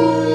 you.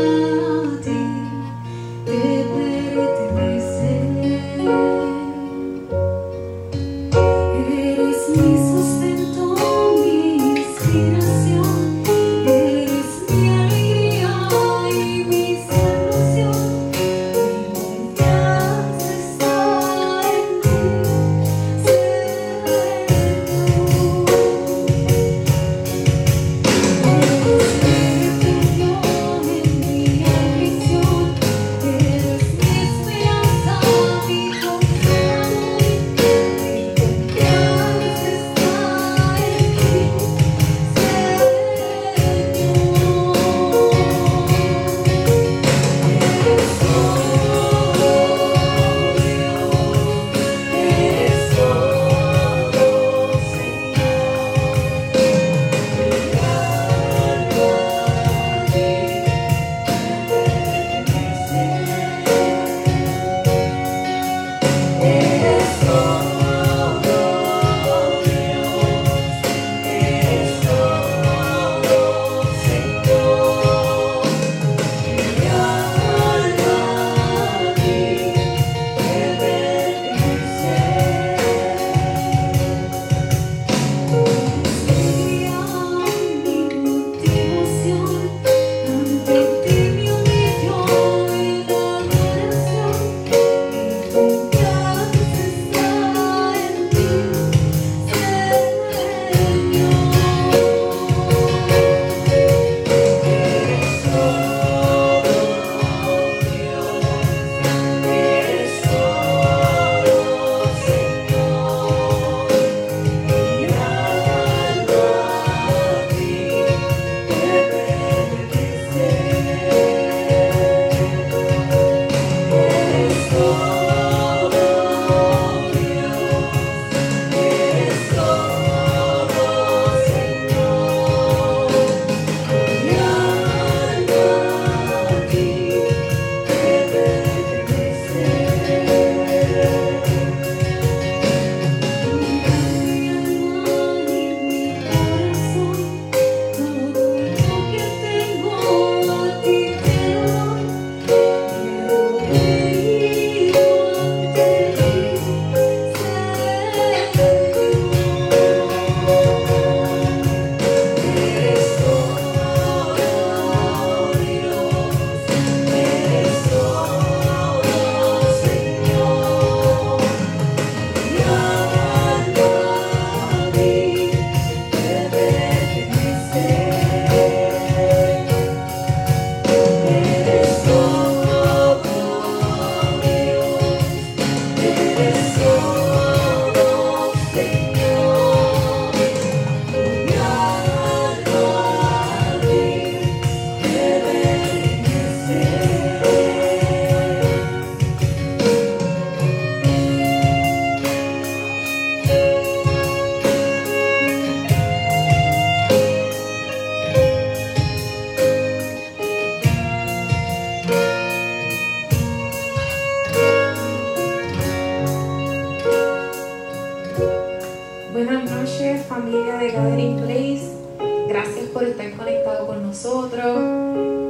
Gracias por estar conectado con nosotros.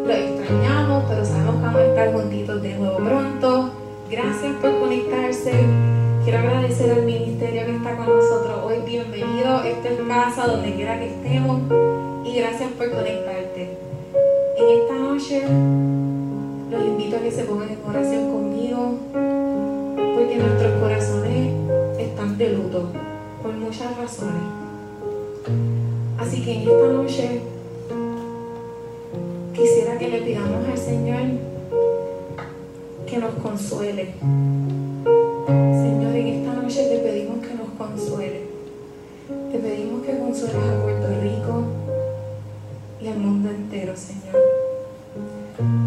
Lo extrañamos, pero sabemos que vamos a estar juntitos de nuevo pronto. Gracias por conectarse. Quiero agradecer al ministerio que está con nosotros hoy. Bienvenido. Esta es casa donde quiera que estemos. Y gracias por conectarte. En esta noche los invito a que se pongan en oración conmigo. Porque nuestros corazones están de luto por muchas razones. Así que en esta noche quisiera que le pidamos al Señor que nos consuele. Señor, en esta noche te pedimos que nos consuele. Te pedimos que consueles a Puerto Rico y al mundo entero, Señor.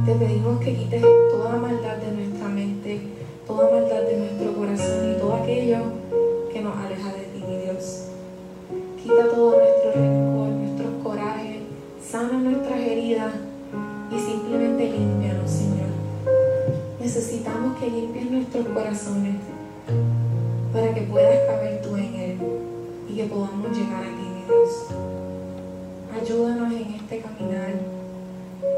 Te pedimos que quites toda maldad de nuestra mente, toda maldad de nuestro corazón y todo aquello que nos aleja de ti, mi Dios. Necesitamos que limpies nuestros corazones para que puedas caber tú en él y que podamos llegar a ti, mi Dios. Ayúdanos en este caminar.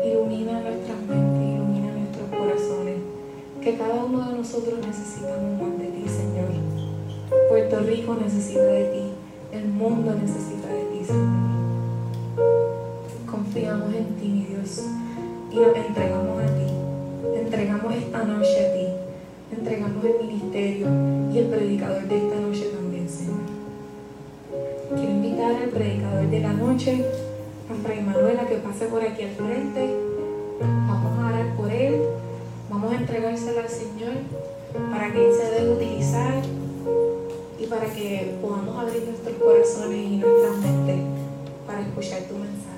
Ilumina nuestras mentes, ilumina nuestros corazones. Que cada uno de nosotros necesitamos más de ti, Señor. Puerto Rico necesita de ti. El mundo necesita de ti, Señor. Confiamos en ti, mi Dios, y nos entregamos a ti. Te entregamos esta noche a ti. Te entregamos el ministerio y el predicador de esta noche también, Señor. Quiero invitar al predicador de la noche, a Fray Manuel, a que pase por aquí al frente. Vamos a orar por él. Vamos a entregárselo al Señor para que Él se dé utilizar y para que podamos abrir nuestros corazones y nuestras mentes para escuchar tu mensaje,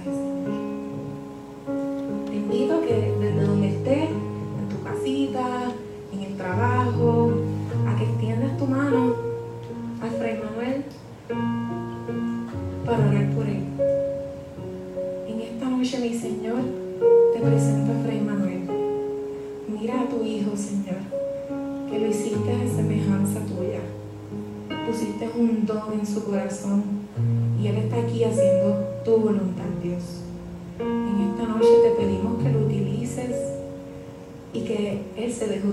corazón y Él está aquí haciendo tu voluntad, Dios. En esta noche te pedimos que lo utilices y que Él se deje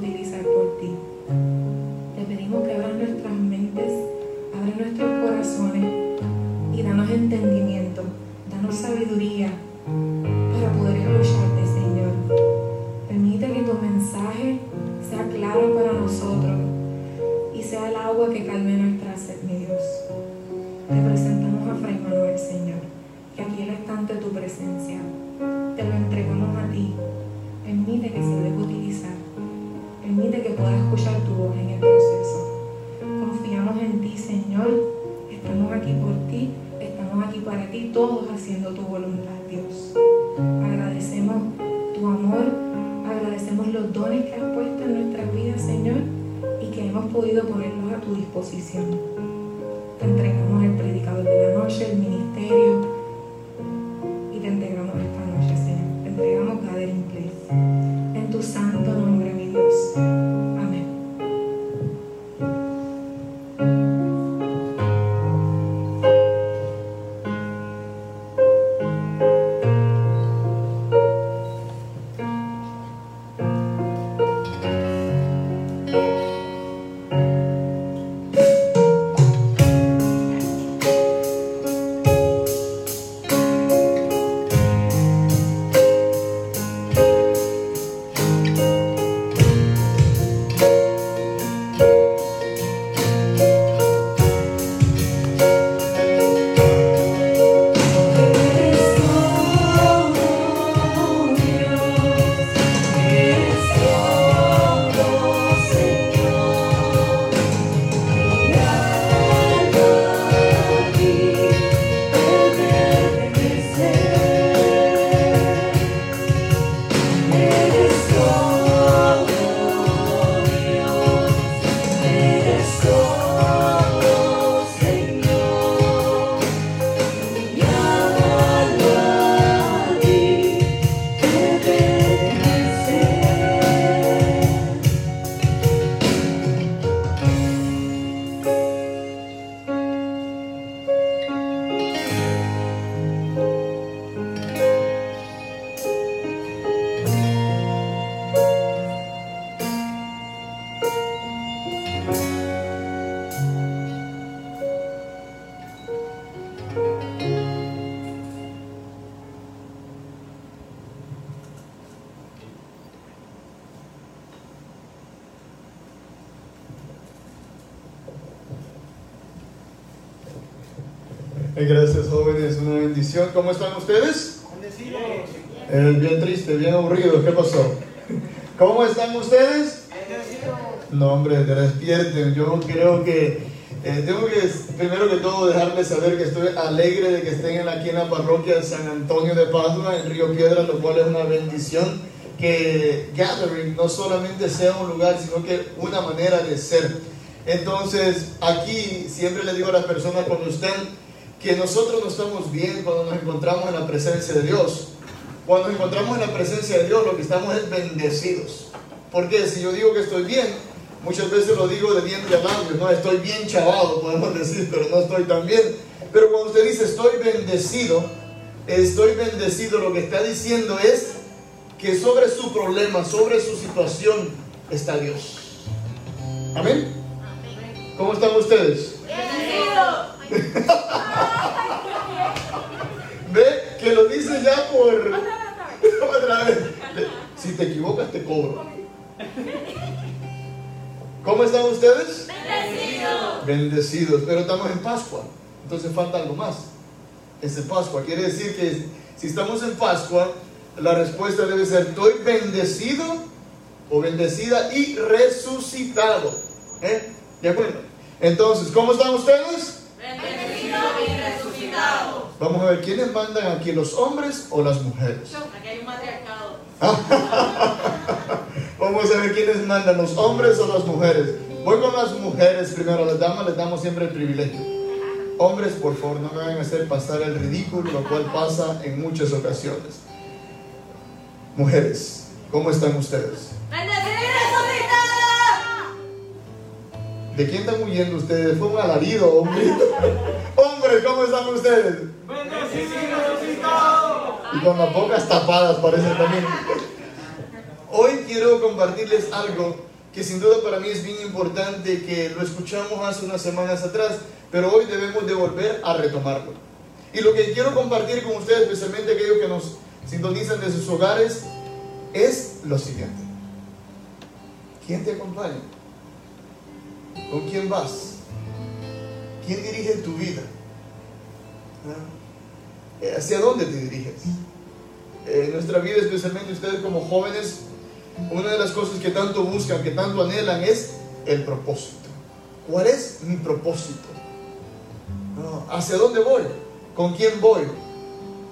bendición. ¿Cómo están ustedes? Eh, bien triste, bien aburrido. ¿Qué pasó? ¿Cómo están ustedes? No, hombre, te despierten. Yo creo que eh, tengo que, primero que todo, dejarles saber que estoy alegre de que estén aquí en la parroquia de San Antonio de Padua, en Río Piedra, lo cual es una bendición. Que Gathering no solamente sea un lugar, sino que una manera de ser. Entonces, aquí siempre le digo a las personas cuando estén que nosotros no estamos bien cuando nos encontramos en la presencia de Dios. Cuando nos encontramos en la presencia de Dios, lo que estamos es bendecidos. Porque si yo digo que estoy bien, muchas veces lo digo de diente a labios, no estoy bien chavado, podemos decir, pero no estoy tan bien. Pero cuando usted dice estoy bendecido, estoy bendecido, lo que está diciendo es que sobre su problema, sobre su situación, está Dios. Amén. ¿Cómo están ustedes? Ve que lo dice ya por otra vez. Si te equivocas te cobro. ¿Cómo están ustedes? Bendecidos. Bendecidos. Pero estamos en Pascua. Entonces falta algo más. Es en Pascua. Quiere decir que si estamos en Pascua, la respuesta debe ser estoy bendecido o bendecida y resucitado. ¿Eh? ¿De acuerdo? Entonces, ¿cómo están ustedes? Bendecidos y resucitados. Vamos a ver, ¿quiénes mandan aquí, los hombres o las mujeres? Aquí hay un matriarcado. Vamos a ver quiénes mandan, los hombres o las mujeres. Voy con las mujeres primero, las damas les damos siempre el privilegio. Hombres, por favor, no me vayan a hacer pasar el ridículo, lo cual pasa en muchas ocasiones. Mujeres, ¿cómo están ustedes? Resucitados. ¿De quién están huyendo ustedes? ¿Fue un alarido o un grito? Hombres, ¿cómo están ustedes? Y con las bocas tapadas parece también. Hoy quiero compartirles algo que sin duda para mí es bien importante, que lo escuchamos hace unas semanas atrás, pero hoy debemos de volver a retomarlo. Y lo que quiero compartir con ustedes, especialmente aquellos que nos sintonizan desde sus hogares, es lo siguiente. ¿Quién te acompaña? ¿Con quién vas? ¿Quién dirige tu vida? ¿Ah? Eh, ¿Hacia dónde te diriges? Eh, En nuestra vida, especialmente ustedes como jóvenes, una de las cosas que tanto buscan, que tanto anhelan es el propósito. ¿Cuál es mi propósito? ¿Hacia dónde voy? ¿Con quién voy?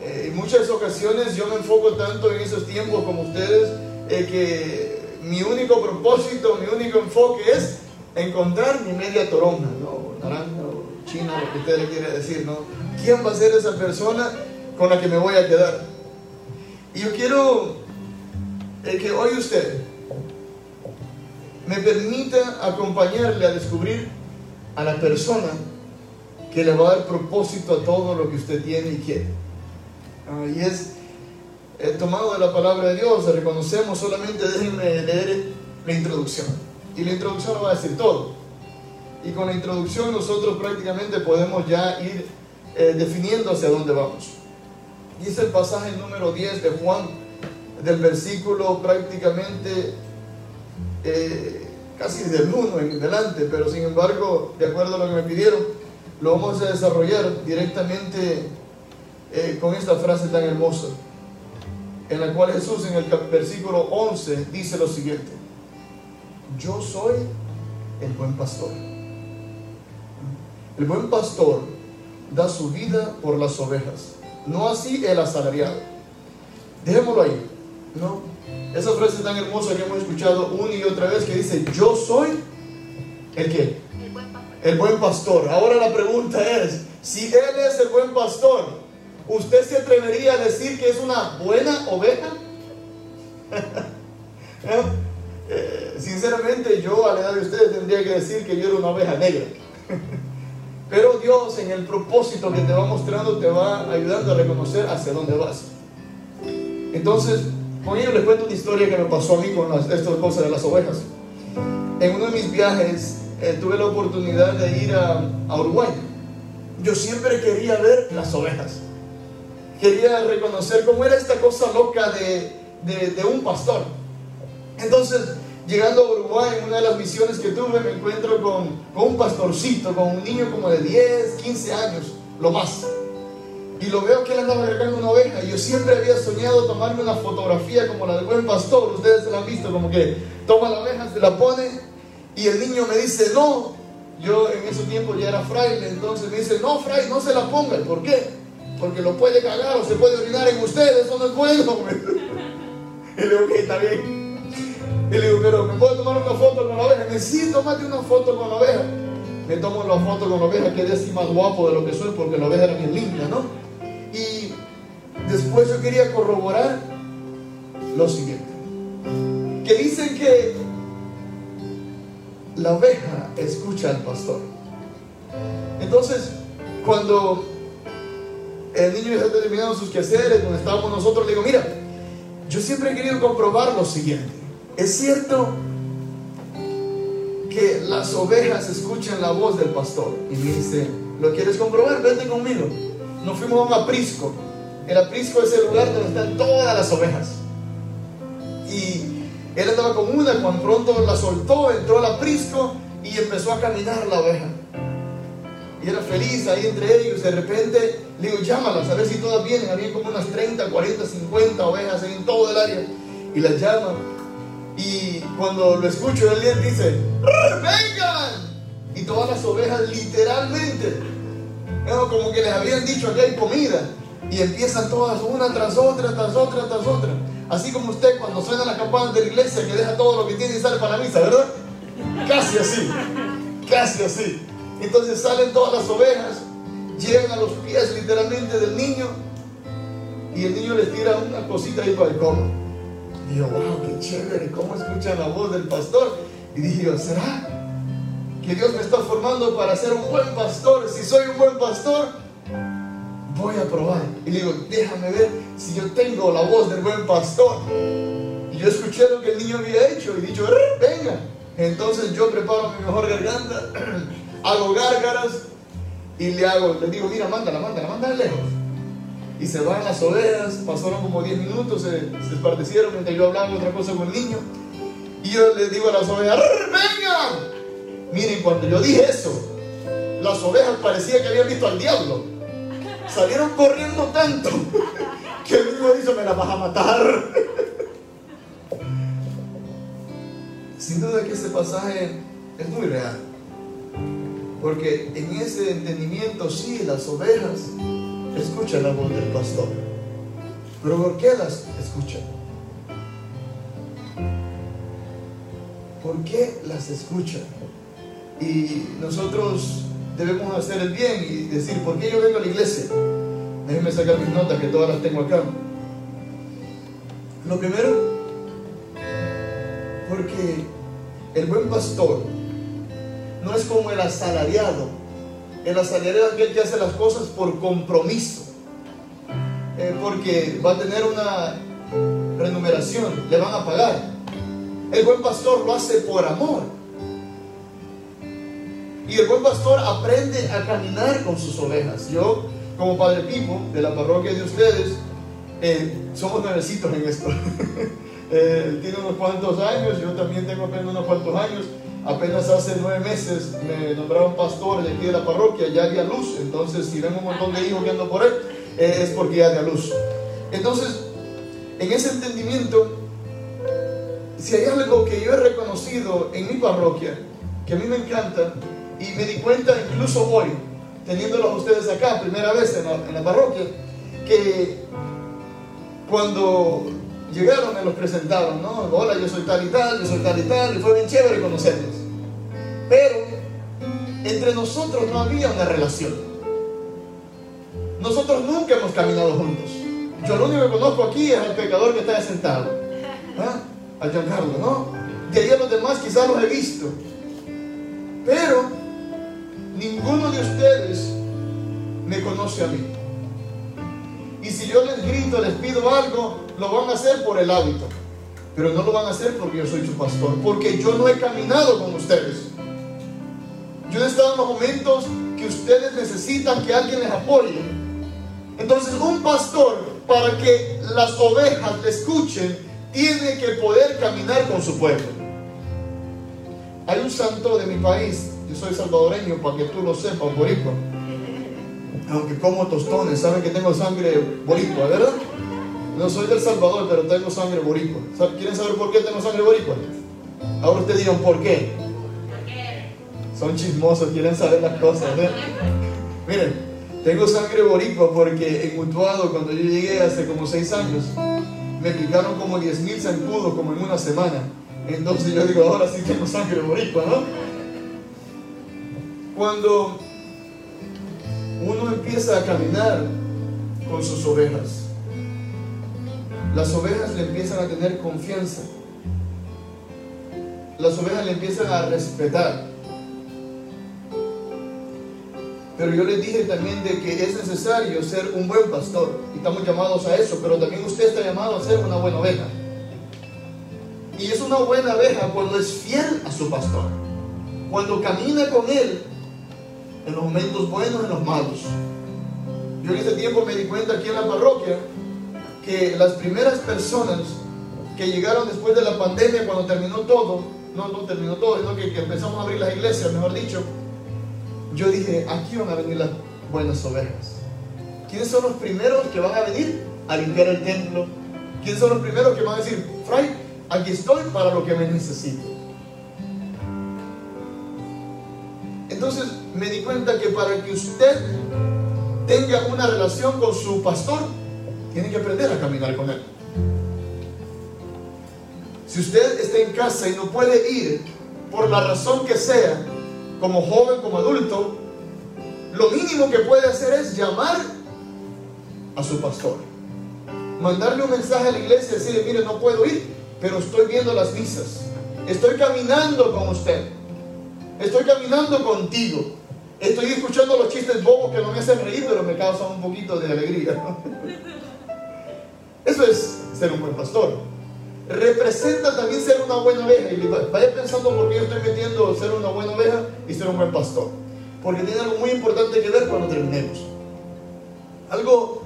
Eh, en muchas ocasiones yo me enfoco tanto en esos tiempos como ustedes eh, que mi único propósito, mi único enfoque es encontrar mi media toronja, ¿no? naranja o china, lo que usted le quiere decir, ¿no? ¿Quién va a ser esa persona con la que me voy a quedar? Y yo quiero eh, que hoy usted me permita acompañarle a descubrir a la persona que le va a dar propósito a todo lo que usted tiene y quiere. Ah, y es tomado de la palabra de Dios, reconocemos solamente, déjenme leer la introducción. Y la introducción lo va a decir todo. Y con la introducción nosotros prácticamente podemos ya ir eh, definiendo hacia dónde vamos. Es el pasaje número 10 de Juan, del versículo prácticamente eh, casi del 1 en delante, pero sin embargo, de acuerdo a lo que me pidieron, lo vamos a desarrollar directamente eh, con esta frase tan hermosa, en la cual Jesús en el versículo 11 dice lo siguiente, yo soy el buen pastor. El buen pastor da su vida por las ovejas, no así el asalariado. Dejémoslo ahí, ¿no? Esa frase tan hermosa que hemos escuchado una y otra vez que dice, yo soy el que, El buen pastor. el buen pastor. Ahora la pregunta es, si Él es el buen pastor, ¿usted se atrevería a decir que es una buena oveja? ¿No? Eh, sinceramente, yo a la edad de ustedes tendría que decir que yo era una oveja negra. Pero Dios en el propósito que te va mostrando te va ayudando a reconocer hacia dónde vas. Entonces, con ello les cuento una historia que me pasó a mí con estas cosas de las ovejas. En uno de mis viajes eh, tuve la oportunidad de ir a, Uruguay. Yo siempre quería ver las ovejas. Quería reconocer cómo era esta cosa loca de- de un pastor. Entonces, llegando a Uruguay, en una de las misiones que tuve, me encuentro con, con un pastorcito, con un niño como de 10, 15 años, lo más. y lo veo que él andaba cargando una oveja. Y yo siempre había soñado tomarme una fotografía como la del buen pastor. Ustedes se la han visto, como que toma la oveja, se la pone. Y el niño me dice, no. Yo en ese tiempo ya era fraile, entonces me dice, no, fraile, no se la ponga. ¿Por qué? Porque lo puede cagar o se puede orinar en usted, eso no es bueno. y le digo, ok, está bien. Y le digo, pero ¿me puedo tomar una foto con la oveja? Me sí, tómate una foto con la oveja. Me tomo la foto con la oveja, quedé así más guapo de lo que soy porque la oveja era bien linda, ¿no? Y después yo quería corroborar lo siguiente. Que dicen que la oveja escucha al pastor. Entonces, cuando el niño ya está sus quehaceres, donde estábamos nosotros, le digo, mira, yo siempre he querido comprobar lo siguiente. Es cierto que las ovejas escuchan la voz del pastor. Y dice, ¿lo quieres comprobar? Vente conmigo. Nos fuimos a un aprisco. El aprisco es el lugar donde están todas las ovejas. Y él andaba con una, cuando pronto la soltó, entró al aprisco y empezó a caminar la oveja. Y era feliz ahí entre ellos. De repente le digo, llámalas a ver si todas vienen. Había como unas 30, 40, 50 ovejas en todo el área. Y las llama. Y cuando lo escucho, él dice, vengan. Y todas las ovejas literalmente, como que les habían dicho que hay comida. Y empiezan todas una tras otra, tras otra, tras otra. Así como usted cuando suena la campana de la iglesia que deja todo lo que tiene y sale para la misa, ¿verdad? Casi así, casi así. Entonces salen todas las ovejas, llegan a los pies literalmente del niño y el niño les tira una cosita ahí para el como. Y yo, wow, qué chévere, cómo escuchan la voz del pastor. Y dije yo, ¿será que Dios me está formando para ser un buen pastor? Si soy un buen pastor, voy a probar. Y le digo, déjame ver si yo tengo la voz del buen pastor. Y yo escuché lo que el niño había hecho y dicho, venga. Entonces yo preparo mi mejor garganta, hago gárgaras y le hago, le digo, mira, mándala, mándala, mándala lejos. Y se van las ovejas, pasaron como 10 minutos, se, se mientras yo hablaba otra cosa con el niño. Y yo le digo a las ovejas, vengan. Miren, cuando yo dije eso, las ovejas parecía que habían visto al diablo. Salieron corriendo tanto que el niño dice, me la vas a matar. Sin duda que ese pasaje es muy real. Porque en ese entendimiento sí, las ovejas escuchan la voz del pastor. Pero ¿por qué las escuchan? ¿Por qué las escuchan? Y nosotros debemos hacer el bien y decir, ¿por qué yo vengo a la iglesia? Déjenme sacar mis notas que todas las tengo acá. Lo primero, porque el buen pastor no es como el asalariado. El asalariado es aquel que hace las cosas por compromiso. Eh, porque va a tener una remuneración, le van a pagar. El buen pastor lo hace por amor. Y el buen pastor aprende a caminar con sus ovejas. Yo, como padre Pipo de la parroquia de ustedes, eh, somos nuevecitos en esto. eh, tiene unos cuantos años, yo también tengo apenas unos cuantos años. Apenas hace nueve meses me nombraron pastor de aquí de la parroquia, ya di a luz. Entonces, si ven un montón de hijos que ando por él, eh, es porque ya di a luz. Entonces, en ese entendimiento, si hay algo que yo he reconocido en mi parroquia, que a mí me encanta, y me di cuenta incluso hoy, teniéndolos ustedes acá, primera vez en la parroquia, que cuando llegaron me los presentaron, ¿no? Hola, yo soy tal y tal, yo soy tal y tal, y fue bien chévere conocerlos. Pero entre nosotros no había una relación. Nosotros nunca hemos caminado juntos. Yo lo único que conozco aquí es al pecador que está sentado, ¿ah? a Giancarlo, ¿no? De ahí a los demás quizás los he visto. Pero ninguno de ustedes me conoce a mí. Si yo les grito, les pido algo, lo van a hacer por el hábito. Pero no lo van a hacer porque yo soy su pastor. Porque yo no he caminado con ustedes. Yo he estado en los momentos que ustedes necesitan que alguien les apoye. Entonces un pastor, para que las ovejas le escuchen, tiene que poder caminar con su pueblo. Hay un santo de mi país, yo soy salvadoreño, para que tú lo sepas, boricua. Aunque como tostones, saben que tengo sangre boricua, ¿verdad? No soy del Salvador, pero tengo sangre boricua. ¿Quieren saber por qué tengo sangre boricua? Ahora ustedes digan, ¿por qué? Son chismosos, quieren saber las cosas. ¿eh? Miren, tengo sangre boricua porque en Mutuado, cuando yo llegué hace como seis años, me picaron como 10.000 zancudos como en una semana. Entonces yo digo, ahora sí tengo sangre boricua, ¿no? Cuando uno empieza a caminar con sus ovejas, las ovejas le empiezan a tener confianza. Las ovejas le empiezan a respetar. Pero yo les dije también de que es necesario ser un buen pastor. Y estamos llamados a eso. Pero también usted está llamado a ser una buena oveja. Y es una buena oveja cuando es fiel a su pastor. Cuando camina con él en los momentos buenos en los malos. Yo en ese tiempo me di cuenta aquí en la parroquia que las primeras personas que llegaron después de la pandemia, cuando terminó todo, no, no terminó todo, sino que, que empezamos a abrir las iglesias, mejor dicho, yo dije, aquí van a venir las buenas ovejas. ¿Quiénes son los primeros que van a venir a limpiar el templo? ¿Quiénes son los primeros que van a decir, Fray, aquí estoy para lo que me necesito? Entonces me di cuenta que para que usted tenga una relación con su pastor, tiene que aprender a caminar con él. Si usted está en casa y no puede ir por la razón que sea, como joven, como adulto, lo mínimo que puede hacer es llamar a su pastor. Mandarle un mensaje a la iglesia y decirle, mire, no puedo ir, pero estoy viendo las misas. Estoy caminando con usted. Estoy caminando contigo. Estoy escuchando los chistes bobos que no me hacen reír, pero me causan un poquito de alegría. Eso es ser un buen pastor. Representa también ser una buena oveja. Y vaya pensando por qué estoy metiendo ser una buena oveja y ser un buen pastor. Porque tiene algo muy importante que ver cuando terminemos. Algo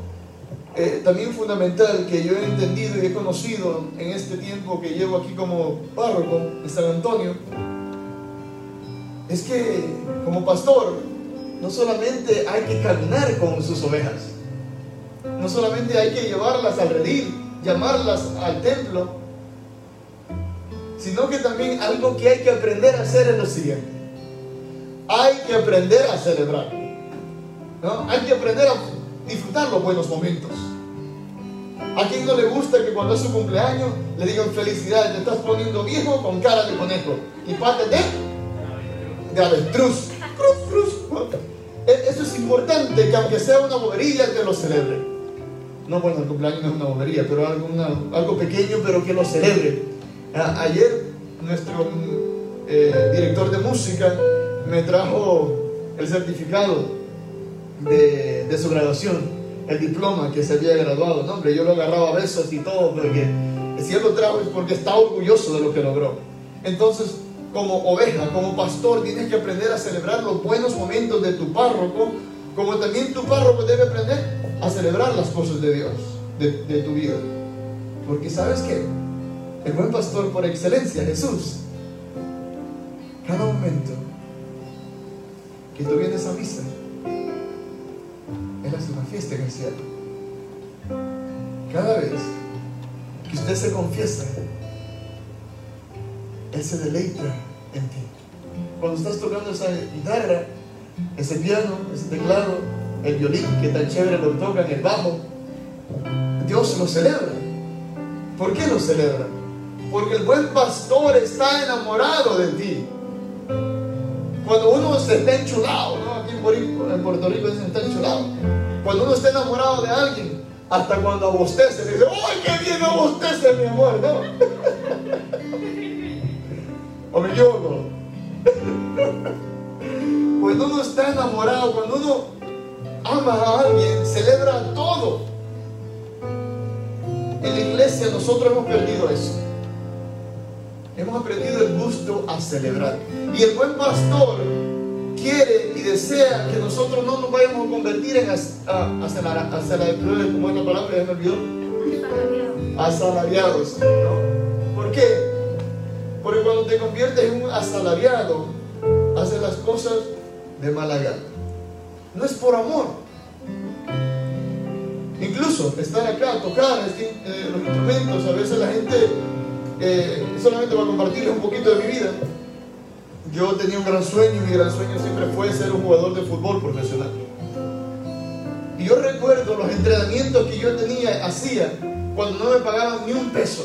eh, también fundamental que yo he entendido y he conocido en este tiempo que llevo aquí como párroco en San Antonio es que como pastor no solamente hay que caminar con sus ovejas, no solamente hay que llevarlas al redil, llamarlas al templo, sino que también algo que hay que aprender a hacer es lo siguiente. Hay que aprender a celebrar. ¿no? Hay que aprender a disfrutar los buenos momentos. ¿A quién no le gusta que cuando es su cumpleaños le digan felicidades, te estás poniendo viejo con cara de conejo y pate de, de avestruz? E, eso es importante que aunque sea una bobería, que lo celebre. No, bueno, el cumpleaños no es una bobería, pero algo, algo pequeño, pero que lo celebre. ayer nuestro eh, director de música me trajo el certificado de, su graduación, el diploma que se había graduado. No, hombre, yo lo agarraba a besos y todo, pero que si él lo trajo es porque está orgulloso de lo que logró. Entonces, como oveja, como pastor, tienes que aprender a celebrar los buenos momentos de tu párroco, como también tu párroco debe aprender a celebrar las cosas de Dios, de, tu vida. Porque sabes que el buen pastor por excelencia, Jesús, cada momento que tú vienes a misa, Él hace una fiesta en el cielo. Cada vez que usted se confiesa, Él se deleita en ti. Cuando estás tocando esa guitarra, ese piano, ese teclado, el violín que tan chévere lo tocan, el bajo, Dios lo celebra. ¿Por qué lo celebra? Porque el buen pastor está enamorado de ti. Cuando uno se está enchulado, ¿no? aquí en Puerto Rico dicen está enchulado. Cuando uno está enamorado de alguien, hasta cuando abostece, dice, ¡ay, qué bien abostece, mi amor! ¿no? ¿O me? Cuando uno está enamorado, cuando uno ama a alguien, celebra todo. En la iglesia nosotros hemos perdido eso. Hemos aprendido el gusto a celebrar. Y el buen pastor quiere y desea que nosotros no nos vayamos a convertir en asalariados, como es la palabra, ya me olvidó. Asalariados. ¿no? ¿Por qué? Porque cuando te conviertes en un asalariado, haces las cosas de mala gana. No es por amor, Incluso estar acá, tocar este- eh, los instrumentos, a veces la gente eh, solamente va a compartirles un poquito de mi vida. Yo tenía un gran sueño, mi gran sueño siempre fue ser un jugador de fútbol profesional. Y yo recuerdo los entrenamientos que yo tenía, hacía, cuando no me pagaban ni un peso.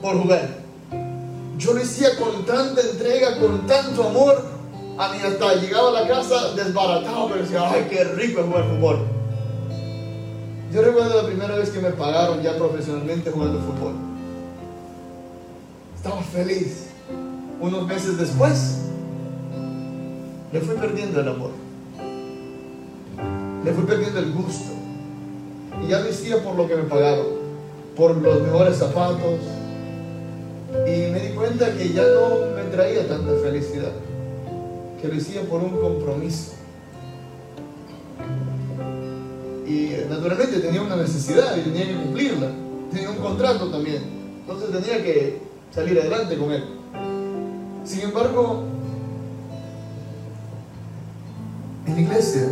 Por jugar. Yo lo hacía con tanta entrega, con tanto amor, a mí hasta llegaba a la casa desbaratado, pero decía, ay, qué rico es jugar fútbol. Yo recuerdo la primera vez que me pagaron ya profesionalmente jugando fútbol. Estaba feliz. Unos meses después, le fui perdiendo el amor. Le fui perdiendo el gusto. Y ya lo hacía por lo que me pagaron, por los mejores zapatos. Y me di cuenta que ya no me traía tanta felicidad, que lo hacía por un compromiso. Y naturalmente tenía una necesidad y tenía que cumplirla. Tenía un contrato también. Entonces tenía que salir adelante con él. Sin embargo, en la iglesia,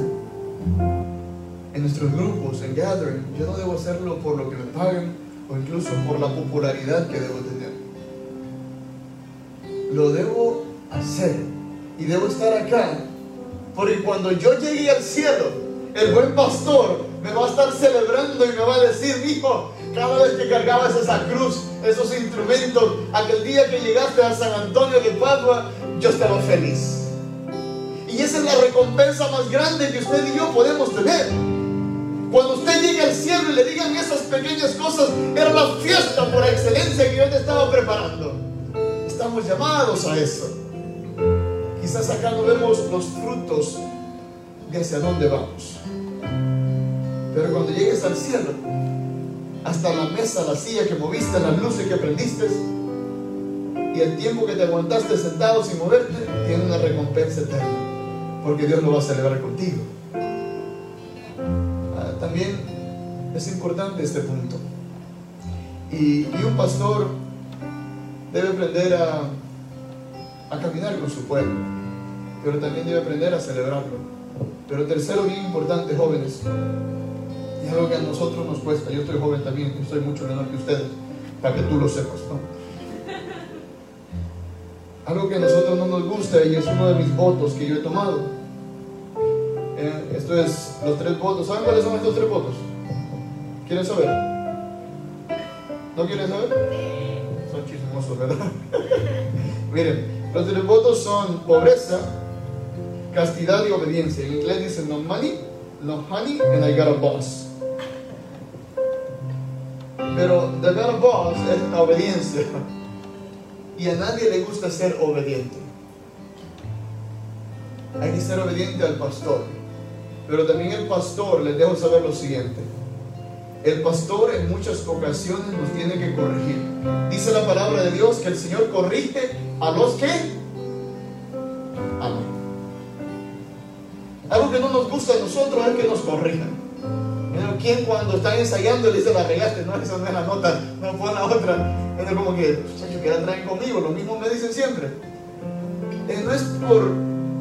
en nuestros grupos, en gathering, yo no debo hacerlo por lo que me paguen o incluso por la popularidad que debo tener. Lo debo hacer y debo estar acá porque cuando yo llegue al cielo, el buen pastor me va a estar celebrando y me va a decir, hijo, cada vez que cargabas esa cruz, esos instrumentos, aquel día que llegaste a San Antonio de Padua, yo estaba feliz. Y esa es la recompensa más grande que usted y yo podemos tener. Cuando usted llegue al cielo y le digan esas pequeñas cosas, era la fiesta por excelencia que yo te estaba preparando. Llamados a eso. Quizás acá no vemos los frutos de hacia dónde vamos. Pero cuando llegues al cielo, hasta la mesa, la silla que moviste, las luces que prendiste y el tiempo que te aguantaste sentado sin moverte, tiene una recompensa eterna, porque Dios lo va a celebrar contigo. Ah, también es importante este punto. Y un pastor debe aprender a, a caminar con su pueblo, pero también debe aprender a celebrarlo. Pero tercero, bien importante, jóvenes, y algo que a nosotros nos cuesta, yo estoy joven también, yo soy mucho menor que ustedes, para que tú lo sepas, ¿no? Algo que a nosotros no nos gusta y es uno de mis votos que yo he tomado. Eh, esto es los tres votos. ¿Saben cuáles son estos tres votos? ¿Quieren saber? ¿No quieren saber? Miren, los tres votos son pobreza, castidad y obediencia. En inglés dicen no money, no honey, and I got a boss. Pero the got a boss es la obediencia. Y a nadie le gusta ser obediente. Hay que ser obediente al pastor. Pero también el pastor, les dejo saber lo siguiente. El pastor en muchas ocasiones nos tiene que corregir. Dice la palabra de Dios que el Señor corrige a los que aman. Algo que no nos gusta a nosotros es que nos corrijan. Pero ¿quién cuando están ensayando le dice la regaste? No, esa no es la nota, no pon la otra. Es como que, muchachos, que la conmigo, lo mismo me dicen siempre. Eh, no es por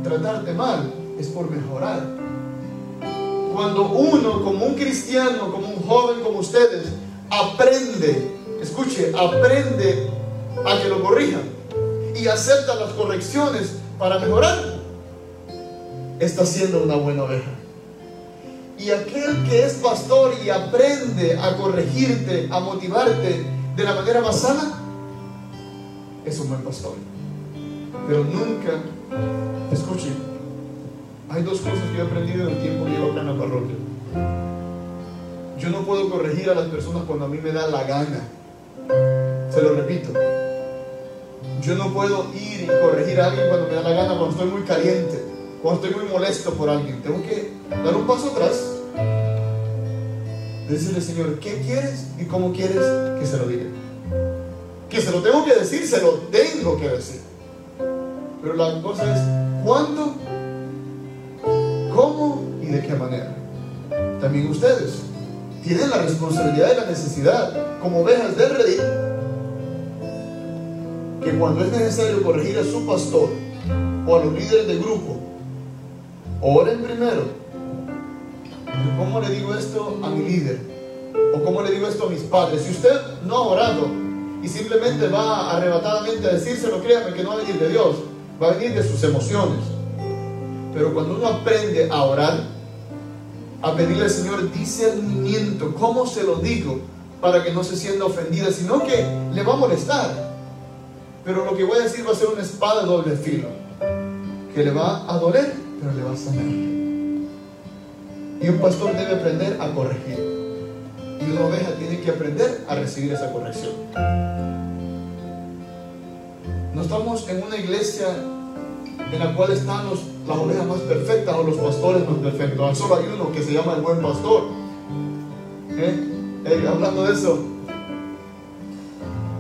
tratarte mal, es por mejorar. Cuando uno, como un cristiano, como un joven como ustedes, aprende, escuche, aprende a que lo corrijan y acepta las correcciones para mejorar, está siendo una buena oveja. Y aquel que es pastor y aprende a corregirte, a motivarte de la manera más sana, es un buen pastor. Pero nunca, escuche, hay dos cosas que he aprendido en el tiempo que llevo acá en la parroquia. Yo no puedo corregir a las personas cuando a mí me da la gana. Se lo repito. Yo no puedo ir y corregir a alguien cuando me da la gana, cuando estoy muy caliente, cuando estoy muy molesto por alguien. Tengo que dar un paso atrás. Decirle, Señor, ¿qué quieres y cómo quieres que se lo diga? Que se lo tengo que decir, se lo tengo que decir. Pero la cosa es, ¿cuándo? ¿Cómo y de qué manera? También ustedes tienen la responsabilidad de la necesidad, como ovejas del redil, que cuando es necesario corregir a su pastor o a los líderes del grupo, oren primero ¿cómo le digo esto a mi líder? ¿O cómo le digo esto a mis padres? Si usted no ha orado y simplemente va arrebatadamente a decírselo, créame que no va a venir de Dios, va a venir de sus emociones. Pero cuando uno aprende a orar, a pedirle al Señor discernimiento, ¿cómo se lo digo? Para que no se sienta ofendida, sino que le va a molestar. Pero lo que voy a decir va a ser una espada de doble filo, que le va a doler, pero le va a sanar. Y un pastor debe aprender a corregir. Y una oveja tiene que aprender a recibir esa corrección. No estamos en una iglesia en la cual están los, las ovejas más perfectas o los pastores más perfectos. Solo hay uno que se llama el buen pastor. ¿Eh? Hablando de eso,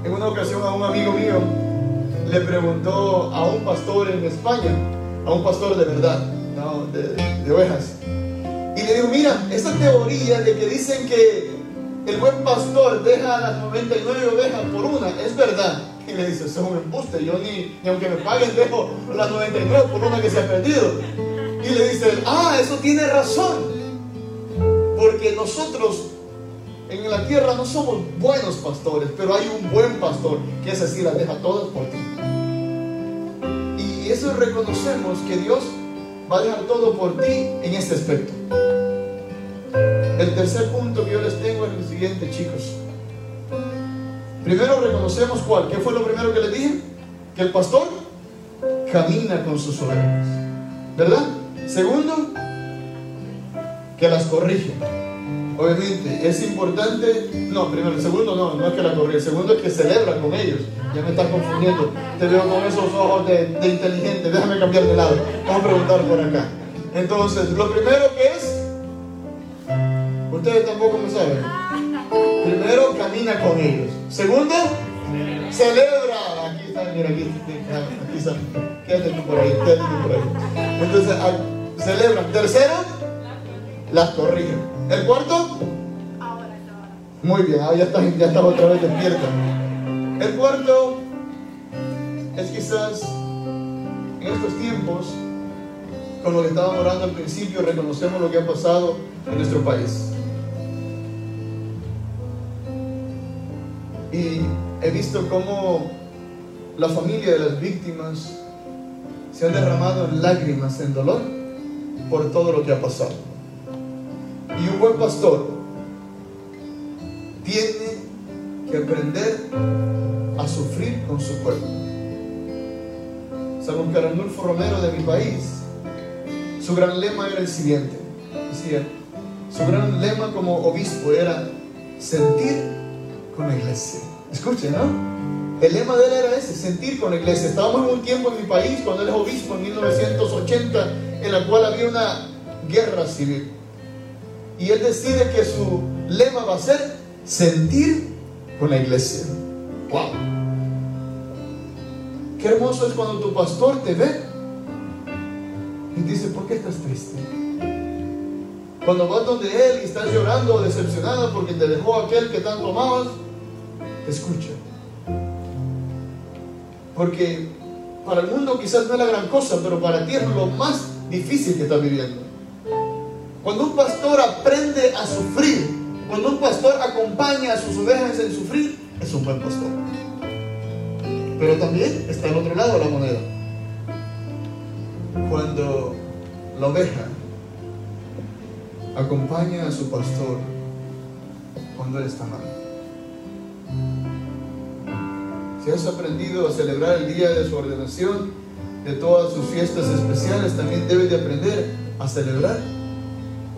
en una ocasión a un amigo mío le preguntó a un pastor en España, a un pastor de verdad, ¿no? de, de ovejas, y le dijo, mira, esa teoría de que dicen que el buen pastor deja a las 99 ovejas por una, es verdad. Y le dice, eso es un embuste, yo ni, ni aunque me paguen dejo las 99 por una que se ha perdido. Y le dice, ah, eso tiene razón. Porque nosotros en la tierra no somos buenos pastores, pero hay un buen pastor que es así, las deja todas por ti. Y eso reconocemos que Dios va a dejar todo por ti en este aspecto. El tercer punto que yo les tengo es el siguiente, chicos. Primero reconocemos cuál. ¿Qué fue lo primero que les dije? Que el pastor camina con sus ovejas. ¿Verdad? Segundo, que las corrige. Obviamente, es importante. No, primero, segundo no, no es que la corrige. El segundo es que celebra con ellos. Ya me estás confundiendo. Te veo con esos ojos de, de inteligente. Déjame cambiar de lado. Vamos a preguntar por acá. Entonces, lo primero que es. Ustedes tampoco me saben. Primero, camina con ellos. Segundo, celebra. Aquí están, mira, aquí, aquí están. Quédate tú por ahí, quédate tú por ahí. Entonces, a- celebran. Tercero, las corrigen. El cuarto, muy bien, ah, ya estás, ya estás otra vez despierta. El cuarto es quizás en estos tiempos, con lo que estábamos orando al principio, reconocemos lo que ha pasado en nuestro país. Y he visto cómo la familia de las víctimas se han derramado en lágrimas, en dolor, por todo lo que ha pasado. Y un buen pastor tiene que aprender a sufrir con su pueblo. San Oscar Arnulfo Romero de mi país, su gran lema era el siguiente. Decía, su gran lema como obispo era sentir con la iglesia. Escuchen, ¿no? El lema de él era ese, sentir con la iglesia. Estábamos en un tiempo en mi país, cuando él es obispo, en 1980, en la cual había una guerra civil. Y él decide que su lema va a ser sentir con la iglesia. ¡Wow! Qué hermoso es cuando tu pastor te ve y dice, ¿por qué estás triste? Cuando vas donde él y estás llorando o decepcionado porque te dejó aquel que tanto amabas, escucha. Porque para el mundo quizás no es la gran cosa, pero para ti es lo más difícil que estás viviendo. Cuando un pastor aprende a sufrir, cuando un pastor acompaña a sus ovejas en sufrir, es un buen pastor. Pero también está el otro lado de la moneda. Cuando la oveja acompaña a su pastor cuando él está mal. Si has aprendido a celebrar el día de su ordenación, de todas sus fiestas especiales, también debes de aprender a celebrar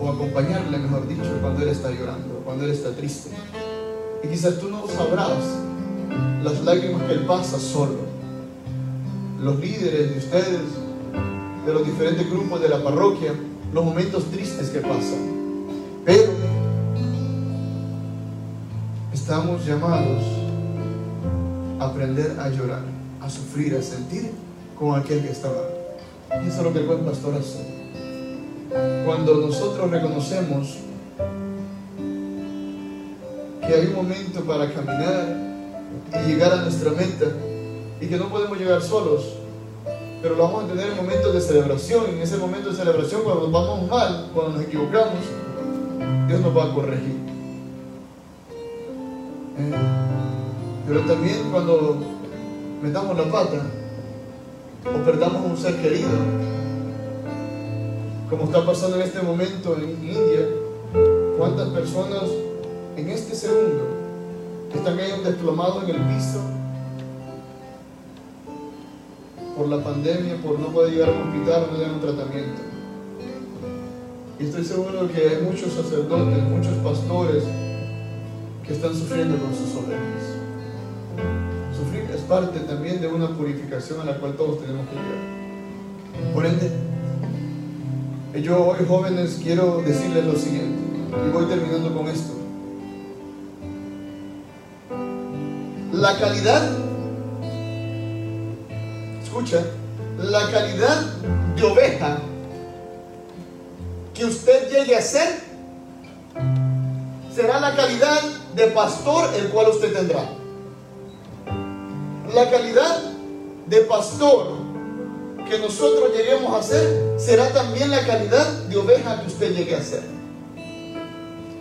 o acompañarle, mejor dicho, cuando él está llorando, cuando él está triste. Y quizás tú no sabrás las lágrimas que él pasa solo. Los líderes de ustedes, de los diferentes grupos de la parroquia, los momentos tristes que pasan. Pero estamos llamados aprender a llorar, a sufrir, a sentir con aquel que está mal. Y eso es lo que el buen pastor hace. Cuando nosotros reconocemos que hay un momento para caminar y llegar a nuestra meta y que no podemos llegar solos, pero lo vamos a tener en momentos de celebración, en ese momento de celebración cuando nos vamos mal, cuando nos equivocamos, Dios nos va a corregir. Eh, pero también cuando metamos la pata o perdamos un ser querido, como está pasando en este momento en India, cuántas personas en este segundo están cayendo desplomados en el piso por la pandemia, por no poder llegar a un hospital no a un tratamiento. Y estoy seguro que hay muchos sacerdotes, muchos pastores que están sufriendo con sus ovejas. Parte también de una purificación a la cual todos tenemos que llegar. Por ende, yo hoy jóvenes quiero decirles lo siguiente, y voy terminando con esto. La calidad, escucha, la calidad de oveja que usted llegue a ser será la calidad de pastor el cual usted tendrá. La calidad de pastor que nosotros lleguemos a ser será también la calidad de oveja que usted llegue a ser.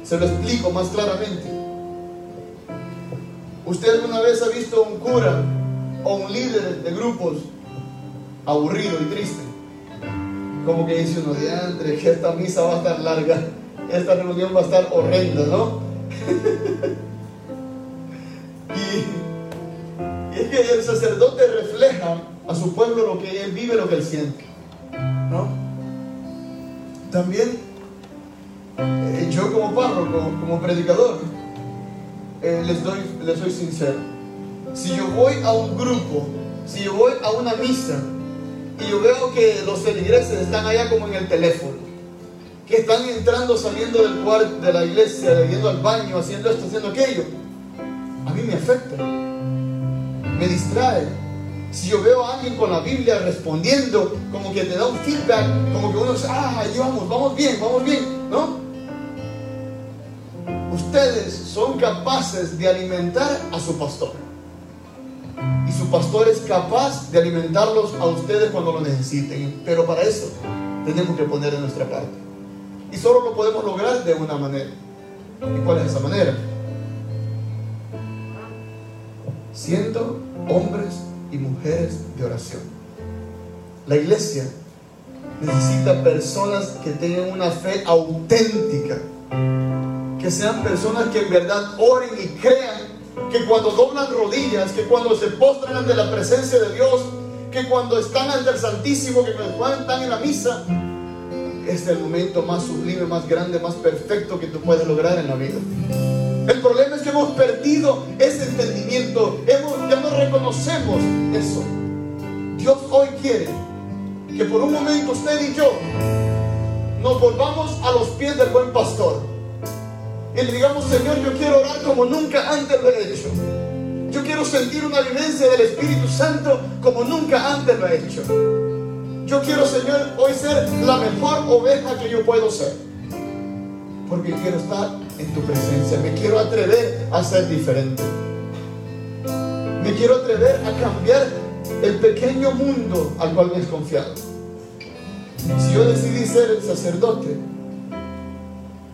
Se lo explico más claramente. ¿Usted alguna vez ha visto un cura o un líder de grupos aburrido y triste? Como que dice uno de entre que esta misa va a estar larga, esta reunión va a estar horrenda, ¿no? y es que el sacerdote refleja a su pueblo lo que él vive, lo que él siente. ¿no? También eh, yo como párroco, como predicador, eh, les, doy, les soy sincero. Si yo voy a un grupo, si yo voy a una misa y yo veo que los feligreses están allá como en el teléfono, que están entrando, saliendo del cuarto de la iglesia, yendo al baño, haciendo esto, haciendo aquello, a mí me afecta, me distrae si yo veo a alguien con la Biblia respondiendo, como que te da un feedback, como que uno dice, ah, ahí vamos, vamos bien, vamos bien, ¿no? Ustedes son capaces de alimentar a su pastor. Y su pastor es capaz de alimentarlos a ustedes cuando lo necesiten. Pero para eso tenemos que poner de nuestra parte. Y solo lo podemos lograr de una manera. ¿Y cuál es esa manera? Siendo hombres y mujeres de oración. La iglesia necesita personas que tengan una fe auténtica, que sean personas que en verdad oren y crean que cuando doblan rodillas, que cuando se postran ante la presencia de Dios, que cuando están ante el Santísimo, que cuando están en la misa, es el momento más sublime, más grande, más perfecto que tú puedes lograr en la vida. El problema hemos perdido ese entendimiento, hemos, ya no reconocemos eso. Dios hoy quiere que por un momento usted y yo nos volvamos a los pies del buen pastor y digamos, Señor, yo quiero orar como nunca antes lo he hecho. Yo quiero sentir una vivencia del Espíritu Santo como nunca antes lo he hecho. Yo quiero, Señor, hoy ser la mejor oveja que yo puedo ser. Porque quiero estar en tu presencia. Me quiero atrever a ser diferente. Me quiero atrever a cambiar el pequeño mundo al cual me he confiado. Si yo decidí ser el sacerdote,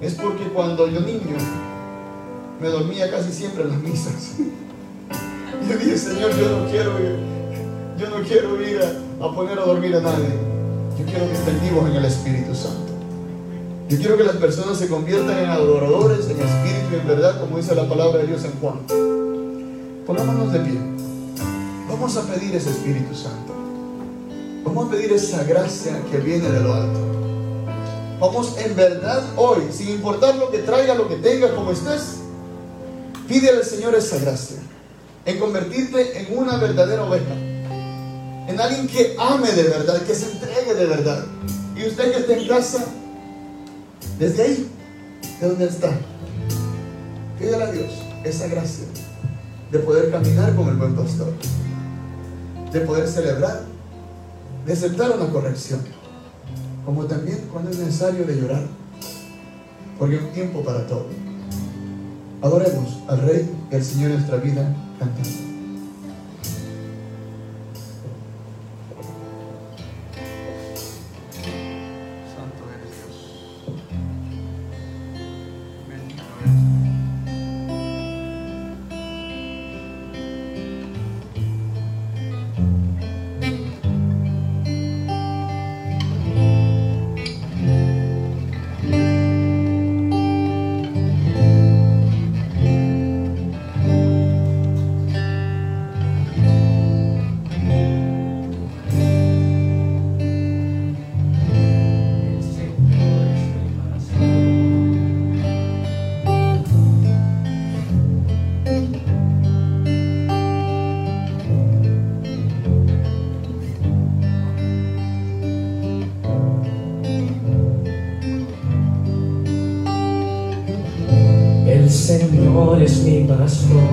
es porque cuando yo niño me dormía casi siempre en las misas. Yo dije, Señor, yo no quiero ir, yo no quiero ir a, a poner a dormir a nadie. Yo quiero que estén vivos en el Espíritu Santo. Yo quiero que las personas se conviertan en adoradores, en espíritu y en verdad, como dice la palabra de Dios en Juan. Pongámonos de pie. Vamos a pedir ese Espíritu Santo. Vamos a pedir esa gracia que viene de lo alto. Vamos en verdad hoy, sin importar lo que traiga, lo que tenga, como estés, pídele al Señor esa gracia. En convertirte en una verdadera oveja. En alguien que ame de verdad, que se entregue de verdad. Y usted que está en casa, desde ahí, de donde está, pídele a Dios esa gracia de poder caminar con el buen pastor, de poder celebrar, de aceptar una corrección, como también cuando es necesario de llorar, porque un tiempo para todo. Adoremos al Rey, el Señor de nuestra vida, cantando. Señor es mi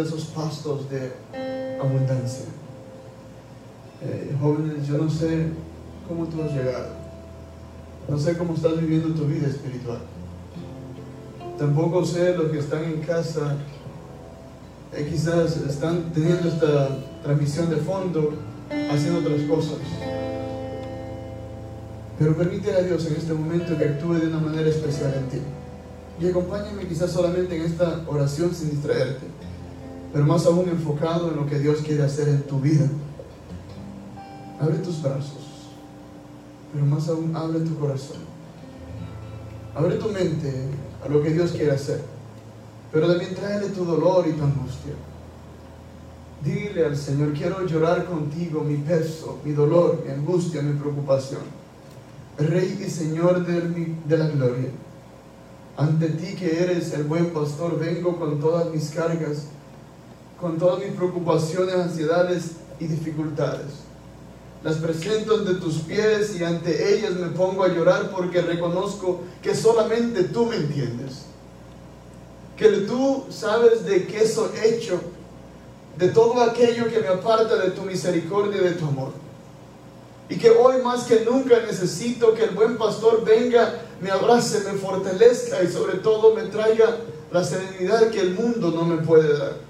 de esos pastos de abundancia. Eh, jóvenes, yo no sé cómo tú has llegado. No sé cómo estás viviendo tu vida espiritual. Tampoco sé los que están en casa, eh, quizás están teniendo esta transmisión de fondo, haciendo otras cosas. Pero permítele a Dios en este momento que actúe de una manera especial en ti. Y acompáñame quizás solamente en esta oración sin distraerte, pero más aún enfocado en lo que Dios quiere hacer en tu vida. Abre tus brazos, pero más aún abre tu corazón. Abre tu mente a lo que Dios quiere hacer, pero también tráele tu dolor y tu angustia. Dile al Señor, quiero llorar contigo mi peso, mi dolor, mi angustia, mi preocupación. Rey y Señor de, la gloria, ante ti que eres el buen pastor, vengo con todas mis cargas, con todas mis preocupaciones, ansiedades y dificultades. Las presento ante tus pies y ante ellas me pongo a llorar porque reconozco que solamente tú me entiendes. Que tú sabes de qué soy hecho, de todo aquello que me aparta de tu misericordia y de tu amor. Y que hoy más que nunca necesito que el buen pastor venga, me abrace, me fortalezca y sobre todo me traiga la serenidad que el mundo no me puede dar.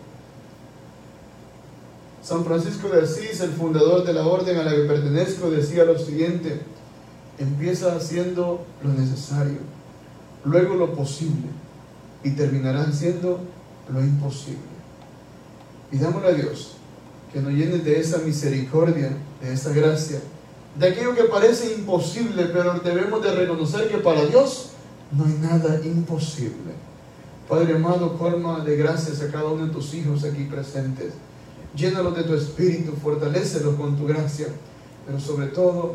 San Francisco de Asís, el fundador de la orden a la que pertenezco, decía lo siguiente, empieza haciendo lo necesario, luego lo posible y terminará haciendo lo imposible. Pidámosle a Dios que nos llene de esa misericordia, de esa gracia, de aquello que parece imposible, pero debemos de reconocer que para Dios no hay nada imposible. Padre amado, colma de gracias a cada uno de tus hijos aquí presentes. Llénalos de tu espíritu, fortalécelos con tu gracia, pero sobre todo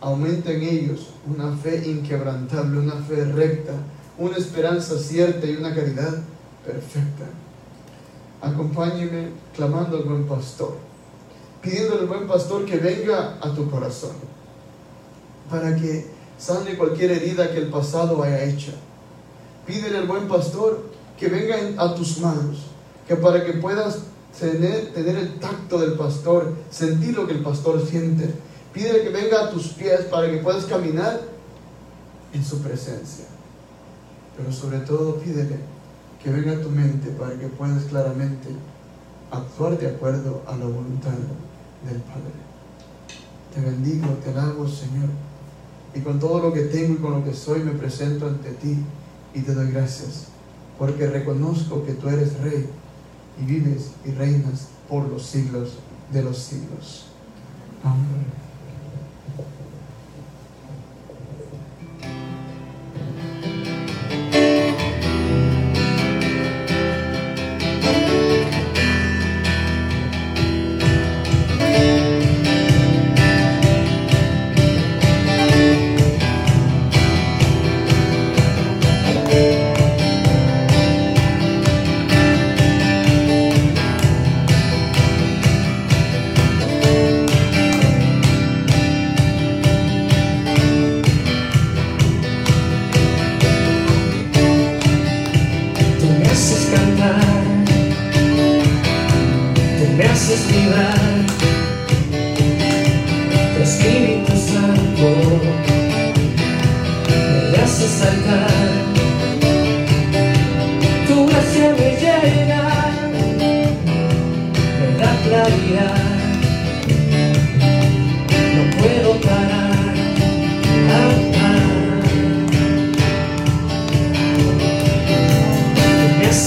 aumenta en ellos una fe inquebrantable, una fe recta, una esperanza cierta y una caridad perfecta. Acompáñeme clamando al buen pastor, pidiendo al buen pastor que venga a tu corazón, para que sane cualquier herida que el pasado haya hecho. Pídele al buen pastor que venga en- a tus manos, que para que puedas tener, el tacto del pastor, sentir lo que el pastor siente. Pídele que venga a tus pies para que puedas caminar en su presencia. Pero sobre todo pídele que venga a tu mente para que puedas claramente actuar de acuerdo a la voluntad del Padre. Te bendigo, te alabo, Señor. Y con todo lo que tengo y con lo que soy me presento ante ti y te doy gracias, porque reconozco que tú eres Rey y vives y reinas por los siglos de los siglos. Amén.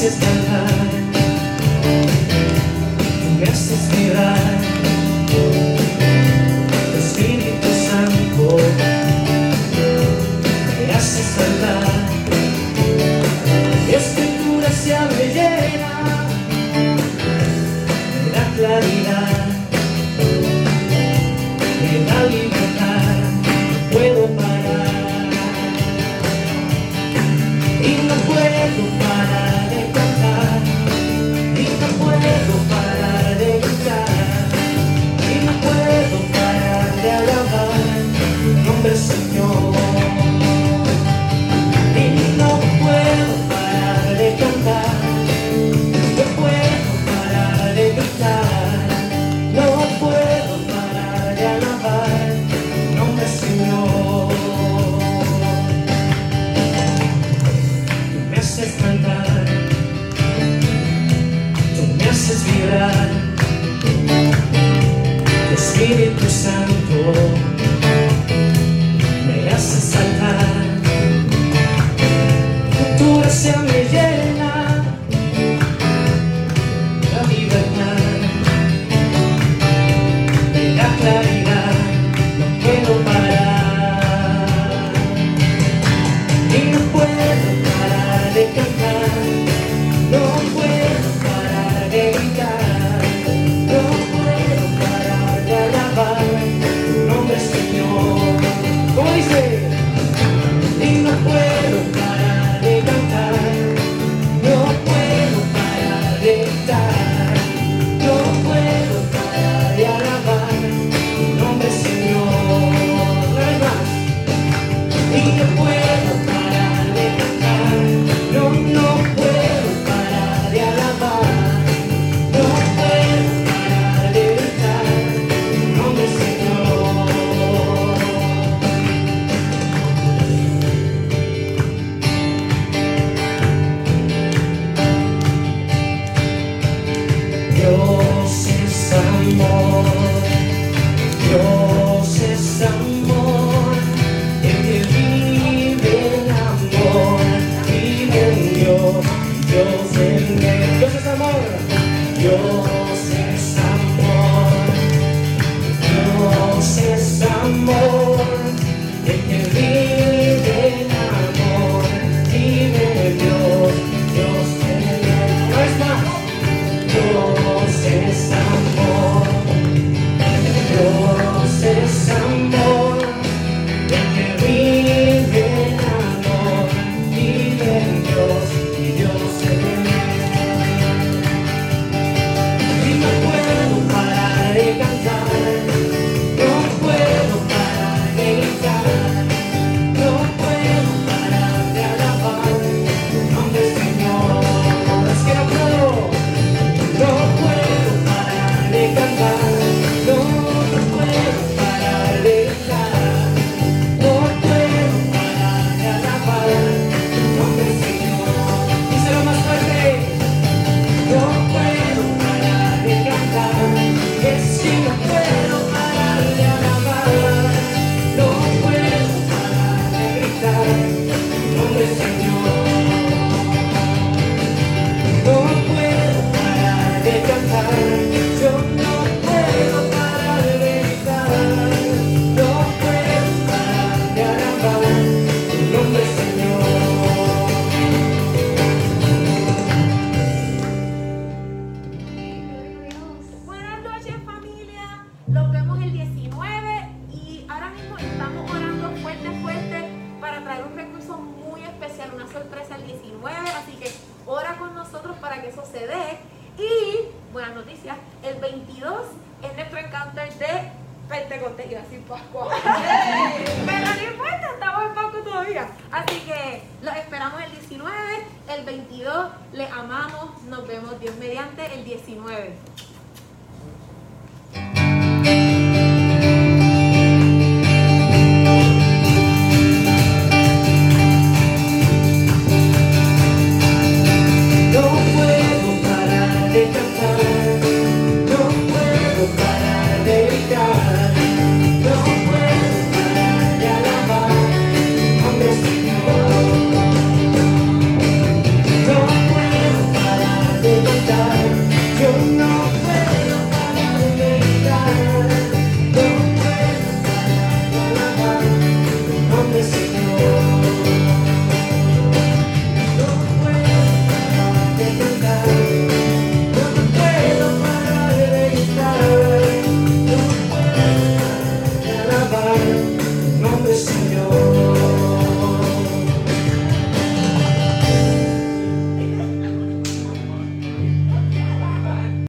Tú me you.